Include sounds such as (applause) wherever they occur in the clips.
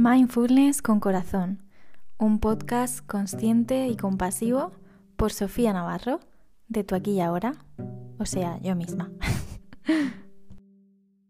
Mindfulness con Corazón, un podcast consciente y compasivo por Sofía Navarro, de tu aquí y ahora, o sea, yo misma.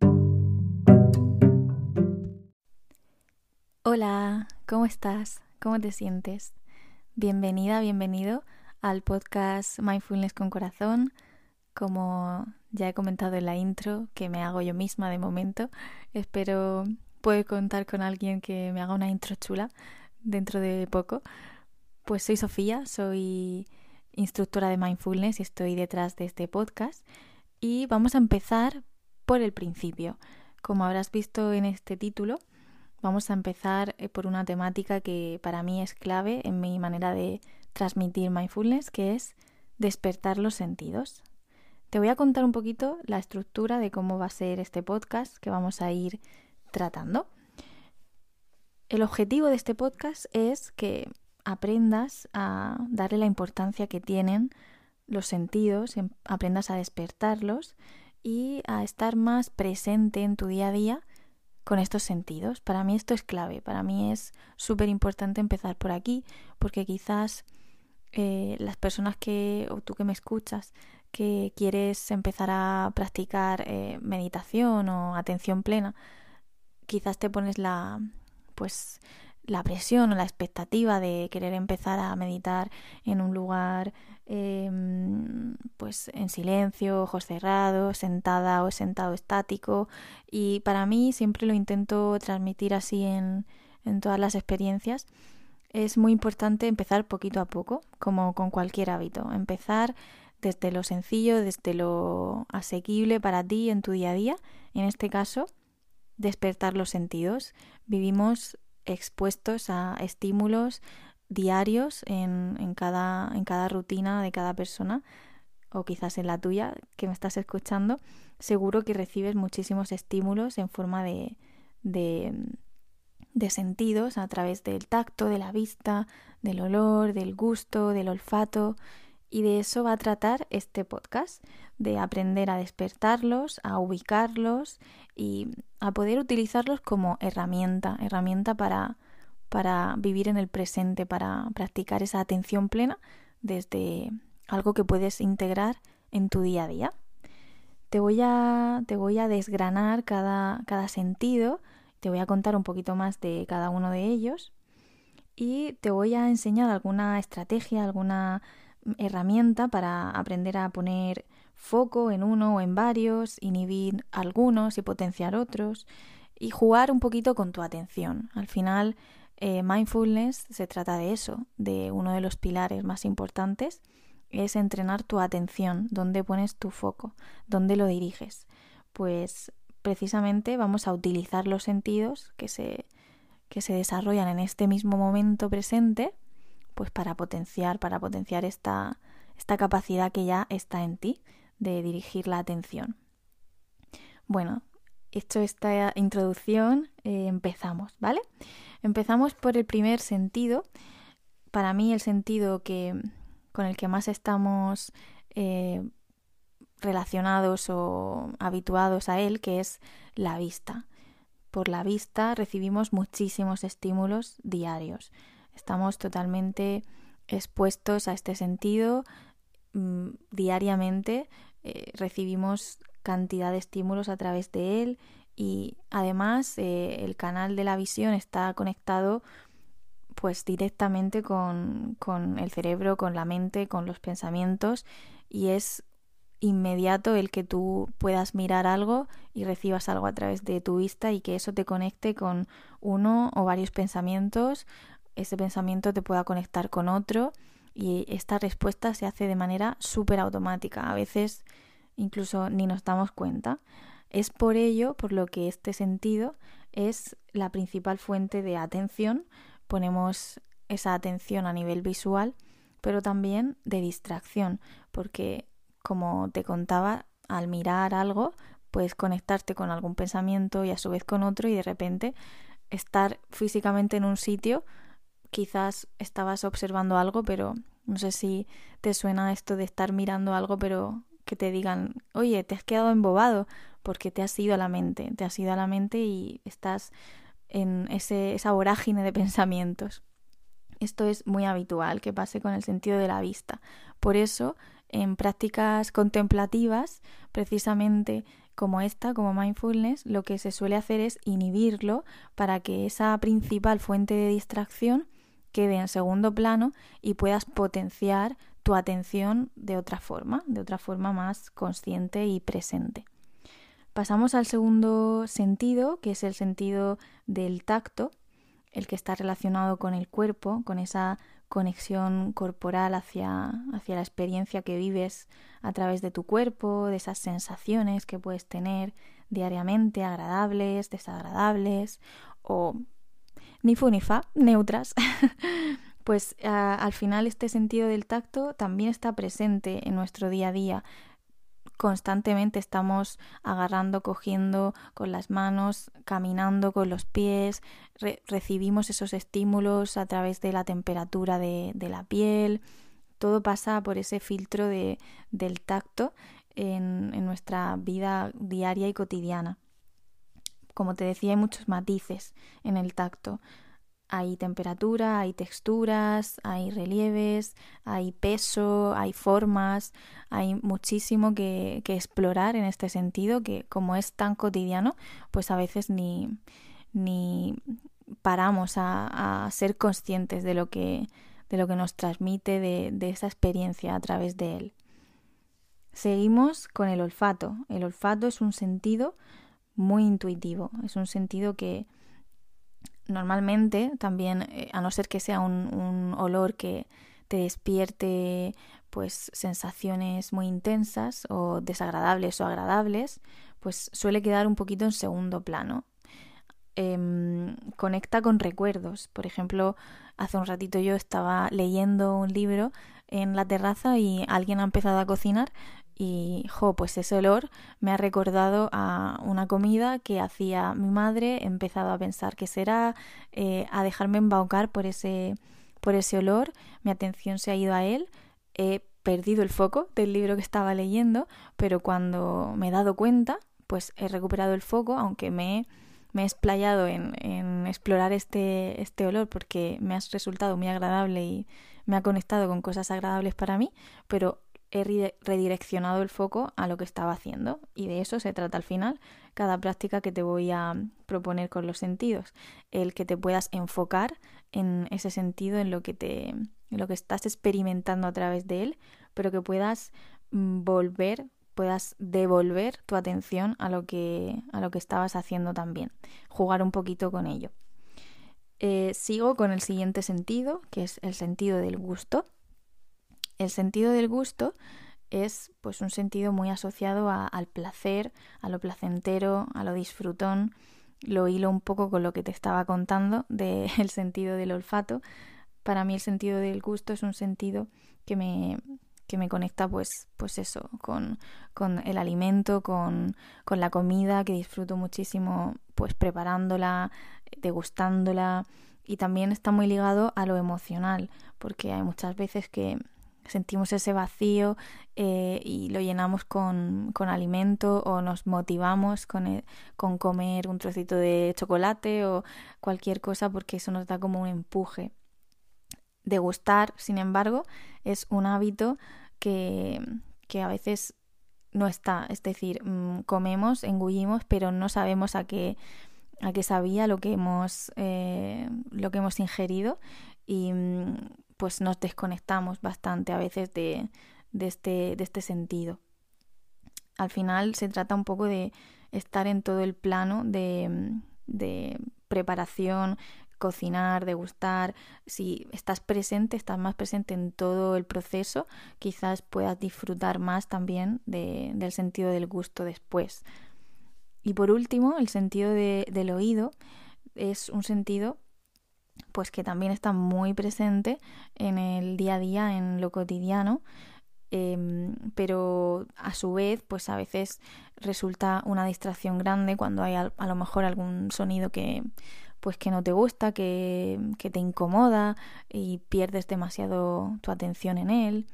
(laughs) Hola, ¿cómo estás? ¿Cómo te sientes? Bienvenida, bienvenido al podcast Mindfulness con Corazón. Como ya he comentado en la intro, que me hago yo misma de momento, espero puede contar con alguien que me haga una intro chula dentro de poco. Pues soy Sofía, soy instructora de mindfulness y estoy detrás de este podcast. Y vamos a empezar por el principio. Como habrás visto en este título, vamos a empezar eh, por una temática que para mí es clave en mi manera de transmitir mindfulness, que es despertar los sentidos. Te voy a contar un poquito la estructura de cómo va a ser este podcast que vamos a ir tratando. El objetivo de este podcast es que aprendas a darle la importancia que tienen los sentidos, em, aprendas a despertarlos y a estar más presente en tu día a día con estos sentidos. Para mí esto es clave, para mí es súper importante empezar por aquí porque quizás eh, las personas que, o tú que me escuchas, que quieres empezar a practicar eh, meditación o atención plena, quizás te pones la pues la presión o la expectativa de querer empezar a meditar en un lugar em, pues en silencio, ojos cerrados, sentada o sentado estático. Y para mí siempre lo intento transmitir así en, en todas las experiencias. Es muy importante empezar poquito a poco, como con cualquier hábito, empezar desde lo sencillo, desde lo asequible para ti en tu día a día, en este caso despertar los sentidos. Vivimos expuestos a estímulos diarios en, en, cada, en cada rutina de cada persona o quizás en la tuya que me estás escuchando, seguro que recibes muchísimos estímulos en forma de, de, de sentidos a través del tacto, de la vista, del olor, del gusto, del olfato. Y de eso va a tratar este podcast, de aprender a despertarlos, a ubicarlos y a poder utilizarlos como herramienta, herramienta para, para vivir en el presente, para practicar esa atención plena desde algo que puedes integrar en tu día a día. Te voy a, te voy a desgranar cada, cada sentido, te voy a contar un poquito más de cada uno de ellos y te voy a enseñar alguna estrategia, alguna herramienta para aprender a poner foco en uno o en varios, inhibir algunos y potenciar otros y jugar un poquito con tu atención. Al final, eh, mindfulness se trata de eso, de uno de los pilares más importantes, es entrenar tu atención, dónde pones tu foco, dónde lo diriges. Pues precisamente vamos a utilizar los sentidos que se, que se desarrollan en este mismo momento presente, pues para potenciar, para potenciar esta, esta capacidad que ya está en ti de dirigir la atención. Bueno, hecho esta introducción, eh, empezamos, ¿vale? Empezamos por el primer sentido. Para mí el sentido que, con el que más estamos eh, relacionados o habituados a él, que es la vista. Por la vista recibimos muchísimos estímulos diarios. Estamos totalmente expuestos a este sentido mm, diariamente eh, recibimos cantidad de estímulos a través de él y además eh, el canal de la visión está conectado pues directamente con, con el cerebro, con la mente, con los pensamientos y es inmediato el que tú puedas mirar algo y recibas algo a través de tu vista y que eso te conecte con uno o varios pensamientos, ese pensamiento te pueda conectar con otro y esta respuesta se hace de manera súper automática. A veces incluso ni nos damos cuenta. Es por ello por lo que este sentido es la principal fuente de atención. Ponemos esa atención a nivel visual, pero también de distracción, porque como te contaba, al mirar algo, puedes conectarte con algún pensamiento y a su vez con otro y de repente estar físicamente en un sitio quizás estabas observando algo, pero no sé si te suena esto de estar mirando algo, pero que te digan, oye, te has quedado embobado porque te has ido a la mente, te has ido a la mente y estás en ese, esa vorágine de pensamientos. Esto es muy habitual que pase con el sentido de la vista. Por eso, en prácticas contemplativas, precisamente como esta, como mindfulness, lo que se suele hacer es inhibirlo para que esa principal fuente de distracción quede en segundo plano y puedas potenciar tu atención de otra forma, de otra forma más consciente y presente. Pasamos al segundo sentido, que es el sentido del tacto, el que está relacionado con el cuerpo, con esa conexión corporal hacia, hacia la experiencia que vives a través de tu cuerpo, de esas sensaciones que puedes tener diariamente, agradables, desagradables o ni fu ni fa, neutras. (laughs) pues al final este sentido del tacto también está presente en nuestro día a día. Constantemente estamos agarrando, cogiendo con las manos, caminando con los pies, recibimos esos estímulos a través de la temperatura de, la piel. Todo pasa por ese filtro de, del tacto en, en nuestra vida diaria y cotidiana. Como te decía, hay muchos matices en el tacto. Hay temperatura, hay texturas, hay relieves, hay peso, hay formas, hay muchísimo que, explorar en este sentido que como es tan cotidiano, pues a veces ni, ni paramos a, ser conscientes de lo que, de lo que nos transmite de, de esa experiencia a través de él. Seguimos con el olfato. El olfato es un sentido muy intuitivo, es un sentido que normalmente también, eh, a no ser que sea un, olor que te despierte pues sensaciones muy intensas o desagradables o agradables, pues suele quedar un poquito en segundo plano. Em, conecta con recuerdos. Por ejemplo, hace un ratito yo estaba leyendo un libro en la terraza y alguien ha empezado a cocinar y, jo, pues ese olor me ha recordado a una comida que hacía mi madre, he empezado a pensar que será, eh, a dejarme embaucar por ese, por ese olor, mi atención se ha ido a él, he perdido el foco del libro que estaba leyendo, pero cuando me he dado cuenta, pues he recuperado el foco, aunque me me he explayado en, en, explorar este, este olor porque me ha resultado muy agradable y me ha conectado con cosas agradables para mí, pero he redireccionado el foco a lo que estaba haciendo y de eso se trata al final cada práctica que te voy a proponer con los sentidos, el que te puedas enfocar en ese sentido en lo que te en lo que estás experimentando a través de él, pero que puedas mm, volver, puedas devolver tu atención a lo que a lo que estabas haciendo también, jugar un poquito con ello. Eh, sigo con el siguiente sentido, que es el sentido del gusto. El sentido del gusto es pues un sentido muy asociado al placer, a lo placentero, a lo disfrutón. Lo hilo un poco con lo que te estaba contando del (laughs) sentido del olfato. Para mí el sentido del gusto es un sentido que me, que me conecta pues, pues eso, con, con el alimento, con, con, la comida, que disfruto muchísimo pues preparándola, degustándola y también está muy ligado a lo emocional, porque hay muchas veces que sentimos ese vacío eh, y lo llenamos con, con, alimento o nos motivamos con, e, con comer un trocito de chocolate o cualquier cosa porque eso nos da como un empuje. Degustar, sin embargo, es un hábito que, a veces no está, es decir, mm, comemos, engullimos, pero no sabemos a qué, a qué sabía lo que hemos, eh, lo que hemos ingerido y mm, pues nos desconectamos bastante a veces de, este, de este sentido. Al final se trata un poco de estar en todo el plano de, de preparación, cocinar, degustar. Si estás presente, estás más presente en todo el proceso, quizás puedas disfrutar más también del sentido del gusto después. Y por último, el sentido del oído es un sentido pues que también está muy presente en el día a día, en lo cotidiano, em, pero a su vez, pues a veces resulta una distracción grande cuando hay a, lo mejor algún sonido que pues que no te gusta, que, que te incomoda y pierdes demasiado tu atención en él.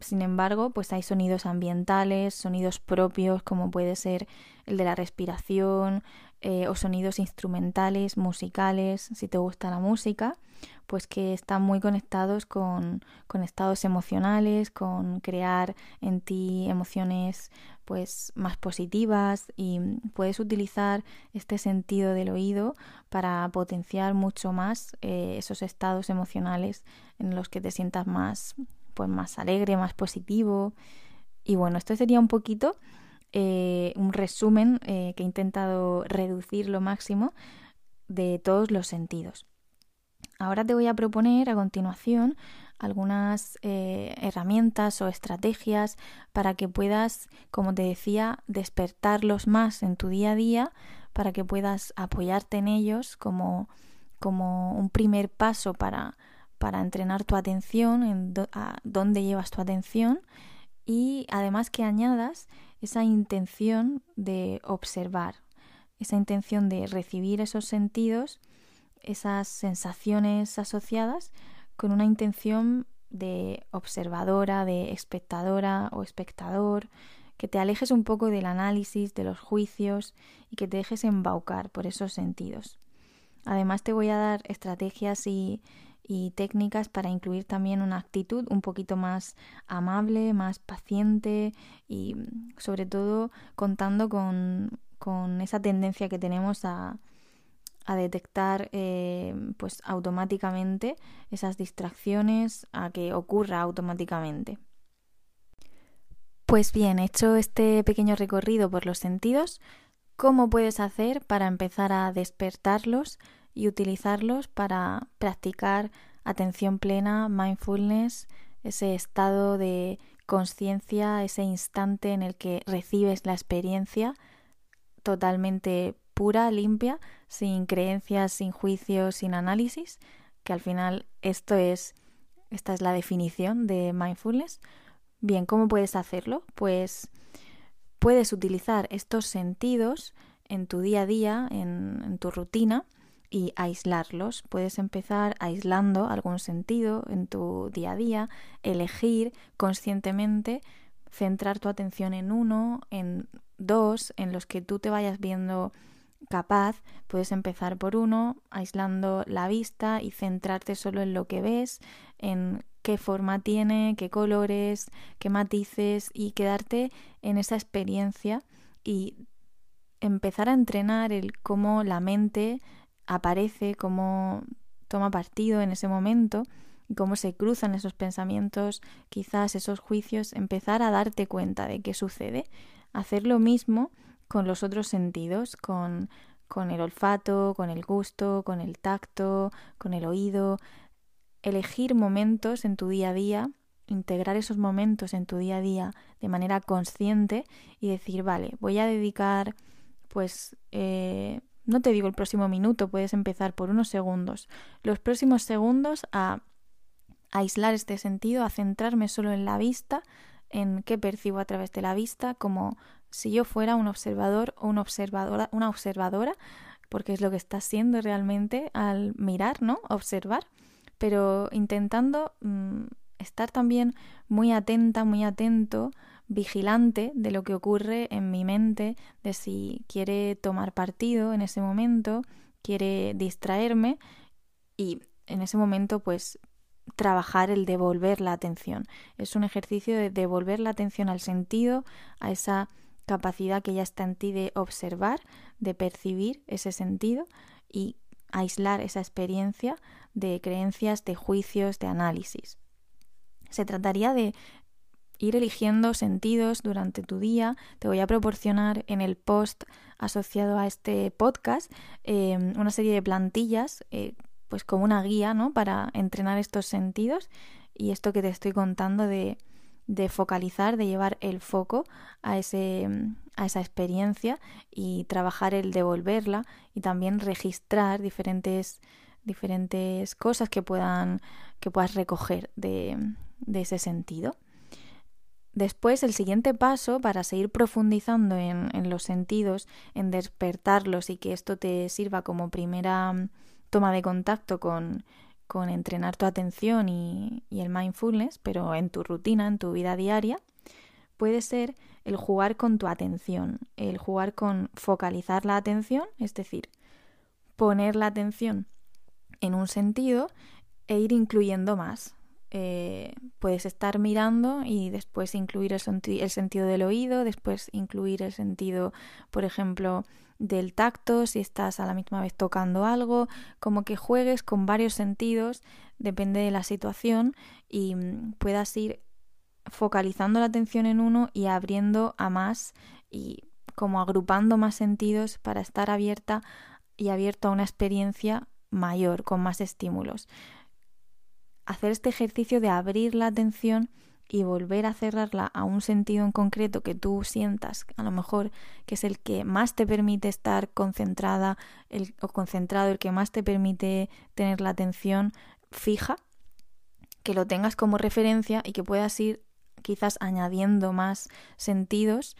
Sin embargo, pues hay sonidos ambientales, sonidos propios, como puede ser el de la respiración, eh, o sonidos instrumentales, musicales, si te gusta la música, pues que están muy conectados con, con estados emocionales, con crear en ti emociones pues más positivas y puedes utilizar este sentido del oído para potenciar mucho más eh, esos estados emocionales en los que te sientas más pues más alegre, más positivo. Y bueno, esto sería un poquito eh, un resumen eh, que he intentado reducir lo máximo de todos los sentidos. Ahora te voy a proponer a continuación algunas eh, herramientas o estrategias para que puedas, como te decía, despertarlos más en tu día a día, para que puedas apoyarte en ellos como, como un primer paso para, para entrenar tu atención, en a dónde llevas tu atención y además que añadas esa intención de observar, esa intención de recibir esos sentidos, esas sensaciones asociadas con una intención de observadora, de espectadora o espectador, que te alejes un poco del análisis, de los juicios y que te dejes embaucar por esos sentidos. Además te voy a dar estrategias y, y técnicas para incluir también una actitud un poquito más amable, más paciente y sobre todo contando con, con esa tendencia que tenemos a, a detectar eh, pues automáticamente esas distracciones, a que ocurra automáticamente. Pues bien, hecho este pequeño recorrido por los sentidos, ¿cómo puedes hacer para empezar a despertarlos y utilizarlos para practicar atención plena, mindfulness, ese estado de conciencia, ese instante en el que recibes la experiencia totalmente pura, limpia, sin creencias, sin juicios, sin análisis, que al final esto es, esta es la definición de mindfulness. Bien, ¿cómo puedes hacerlo? Pues puedes utilizar estos sentidos en tu día a día, en, en tu rutina, y aislarlos. Puedes empezar aislando algún sentido en tu día a día, elegir conscientemente, centrar tu atención en uno, en dos, en los que tú te vayas viendo capaz, puedes empezar por uno, aislando la vista y centrarte solo en lo que ves, en qué forma tiene, qué colores, qué matices y quedarte en esa experiencia y empezar a entrenar el cómo la mente aparece, cómo toma partido en ese momento y cómo se cruzan esos pensamientos, quizás esos juicios, empezar a darte cuenta de qué sucede, hacer lo mismo con los otros sentidos, con, con el olfato, con el gusto, con el tacto, con el oído, elegir momentos en tu día a día, integrar esos momentos en tu día a día de manera consciente y decir, vale, voy a dedicar, pues, eh, no te digo el próximo minuto, puedes empezar por unos segundos, los próximos segundos a aislar este sentido, a centrarme solo en la vista, en qué percibo a través de la vista, como si yo fuera un observador o una observadora, una observadora, porque es lo que estás siendo realmente al mirar, ¿no? Observar, pero intentando mm, estar también muy atenta, muy atento, vigilante de lo que ocurre en mi mente, de si quiere tomar partido en ese momento, quiere distraerme y en ese momento pues trabajar el devolver la atención. Es un ejercicio de devolver la atención al sentido, a esa capacidad que ya está en ti de observar, de percibir ese sentido y aislar esa experiencia de creencias, de juicios, de análisis. Se trataría de ir eligiendo sentidos durante tu día. Te voy a proporcionar en el post asociado a este podcast eh, una serie de plantillas, eh, pues como una guía, ¿no? Para entrenar estos sentidos y esto que te estoy contando de de focalizar, de llevar el foco a, ese, a esa experiencia y trabajar el devolverla y también registrar diferentes, diferentes cosas que, puedan, que puedas recoger de, de ese sentido. Después, el siguiente paso para seguir profundizando en, los sentidos, en despertarlos y que esto te sirva como primera toma de contacto con, con entrenar tu atención y, el mindfulness, pero en tu rutina, en tu vida diaria, puede ser el jugar con tu atención, el jugar con focalizar la atención, es decir, poner la atención en un sentido e ir incluyendo más. Eh, puedes estar mirando y después incluir el, el, sentido del oído, después incluir el sentido, por ejemplo, del tacto, si estás a la misma vez tocando algo, como que juegues con varios sentidos, depende de la situación y mm, puedas ir focalizando la atención en uno y abriendo a más y como agrupando más sentidos para estar abierta y abierto a una experiencia mayor, con más estímulos. Hacer este ejercicio de abrir la atención y volver a cerrarla a un sentido en concreto que tú sientas, a lo mejor que es el que más te permite estar concentrada el, o concentrado, el que más te permite tener la atención fija, que lo tengas como referencia y que puedas ir quizás añadiendo más sentidos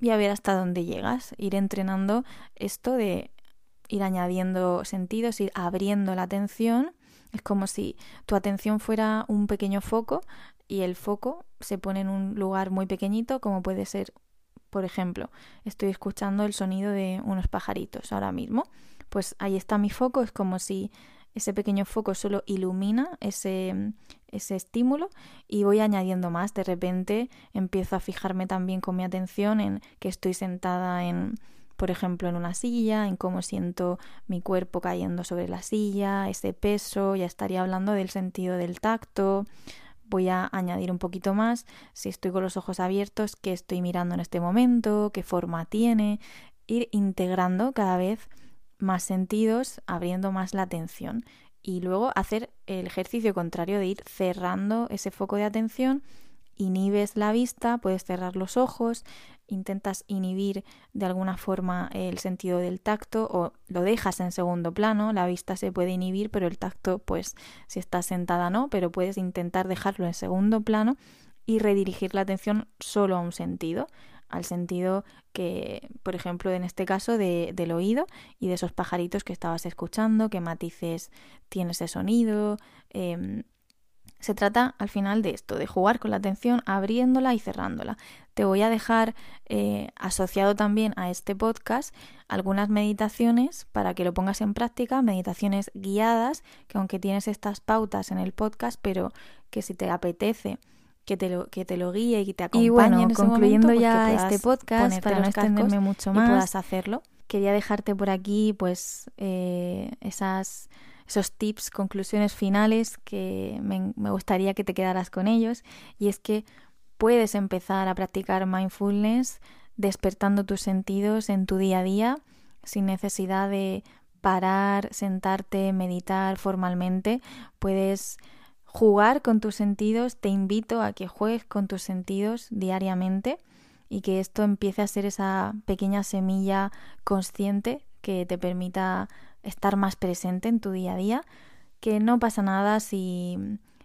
y a ver hasta dónde llegas, ir entrenando esto de ir añadiendo sentidos, ir abriendo la atención. Es como si tu atención fuera un pequeño foco y el foco se pone en un lugar muy pequeñito, como puede ser, por ejemplo, estoy escuchando el sonido de unos pajaritos ahora mismo. Pues ahí está mi foco, es como si ese pequeño foco solo ilumina ese, ese estímulo y voy añadiendo más. De repente empiezo a fijarme también con mi atención en que estoy sentada en, por ejemplo, en una silla, en cómo siento mi cuerpo cayendo sobre la silla, ese peso, ya estaría hablando del sentido del tacto. Voy a añadir un poquito más si estoy con los ojos abiertos, qué estoy mirando en este momento, qué forma tiene, ir integrando cada vez más sentidos, abriendo más la atención. Y luego hacer el ejercicio contrario de ir cerrando ese foco de atención, inhibes la vista, puedes cerrar los ojos, intentas inhibir de alguna forma el sentido del tacto o lo dejas en segundo plano, la vista se puede inhibir, pero el tacto, pues si estás sentada no, pero puedes intentar dejarlo en segundo plano y redirigir la atención solo a un sentido, al sentido que, por ejemplo, en este caso de, del oído y de esos pajaritos que estabas escuchando, qué matices tiene ese sonido. Em, se trata al final de esto, de jugar con la atención, abriéndola y cerrándola. Te voy a dejar eh, asociado también a este podcast algunas meditaciones para que lo pongas en práctica, meditaciones guiadas, que aunque tienes estas pautas en el podcast, pero que si te apetece que te lo, que te lo guíe y que te acompañe. Y bueno, concluyendo pues ya este podcast, para no extenderme mucho más, y puedas hacerlo. Quería dejarte por aquí, pues, eh, esas, esos tips, conclusiones finales que me, me gustaría que te quedaras con ellos. Y es que puedes empezar a practicar mindfulness despertando tus sentidos en tu día a día sin necesidad de parar, sentarte, meditar formalmente. Puedes jugar con tus sentidos, te invito a que juegues con tus sentidos diariamente y que esto empiece a ser esa pequeña semilla consciente que te permita estar más presente en tu día a día, que no pasa nada si,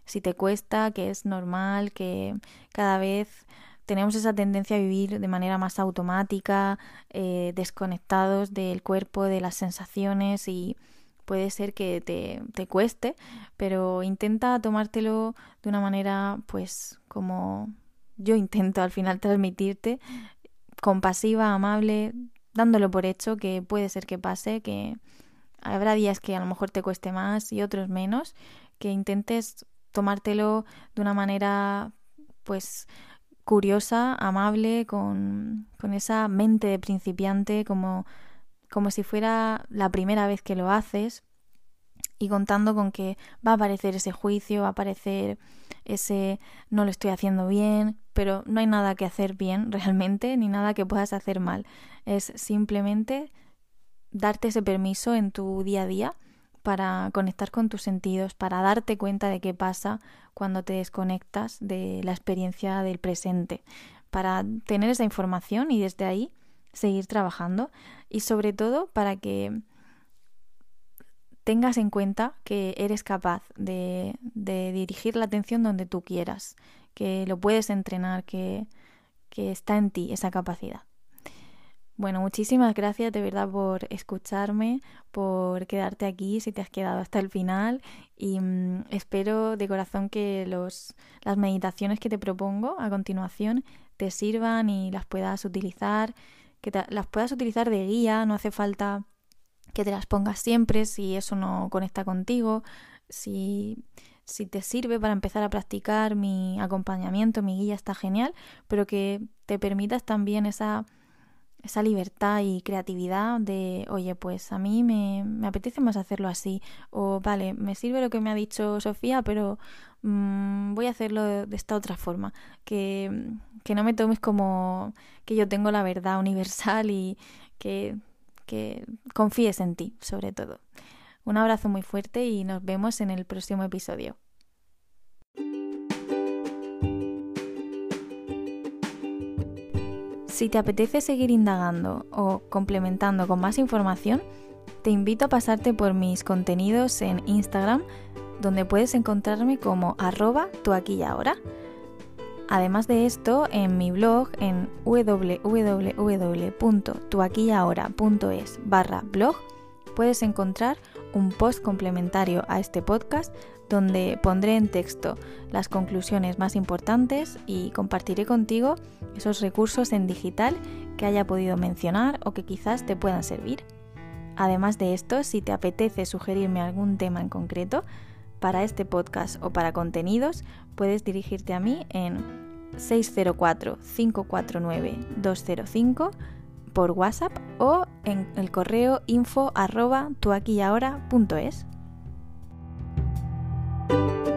si te cuesta, que es normal, que cada vez tenemos esa tendencia a vivir de manera más automática, eh, desconectados del cuerpo, de las sensaciones y puede ser que te, te cueste, pero intenta tomártelo de una manera, pues, como yo intento al final transmitirte, compasiva, amable, dándolo por hecho que puede ser que pase, que habrá días que a lo mejor te cueste más y otros menos, que intentes tomártelo de una manera, pues, curiosa, amable, con, con esa mente de principiante, como como si fuera la primera vez que lo haces y contando con que va a aparecer ese juicio, va a aparecer ese no lo estoy haciendo bien, pero no hay nada que hacer bien (laughs) realmente, ni nada que puedas hacer mal. Es simplemente darte ese permiso en tu día a día para conectar con tus sentidos, para darte cuenta de qué pasa cuando te desconectas de la experiencia del presente, para tener esa información y desde ahí seguir trabajando y sobre todo para que tengas en cuenta que eres capaz de, de dirigir la atención donde tú quieras, que lo puedes entrenar, que, que está en ti esa capacidad. Bueno, muchísimas gracias de verdad por escucharme, por quedarte aquí si te has quedado hasta el final y mm, espero de corazón que los, las meditaciones que te propongo a continuación te sirvan y las puedas utilizar, que las puedas utilizar de guía, no hace falta que te las pongas siempre si eso no conecta contigo, si, si te sirve para empezar a practicar mi acompañamiento, mi guía está genial, pero que te permitas también esa esa libertad y creatividad de, oye, pues a mí me, me, apetece más hacerlo así, o vale, me sirve lo que me ha dicho Sofía, pero mmm, voy a hacerlo de, esta otra forma, que, que, no me tomes como que yo tengo la verdad universal y que, que confíes en ti, sobre todo. Un abrazo muy fuerte y nos vemos en el próximo episodio. Si te apetece seguir indagando o complementando con más información, te invito a pasarte por mis contenidos en Instagram, donde puedes encontrarme como arroba tu aquí ahora. Además de esto, en mi blog en www.tuaquillahora.es barra blog puedes encontrar un post complementario a este podcast donde pondré en texto las conclusiones más importantes y compartiré contigo esos recursos en digital que haya podido mencionar o que quizás te puedan servir. Además de esto, si te apetece sugerirme algún tema en concreto para este podcast o para contenidos, puedes dirigirte a mí en 604-549-205 por WhatsApp o en el correo info arroba. Bye.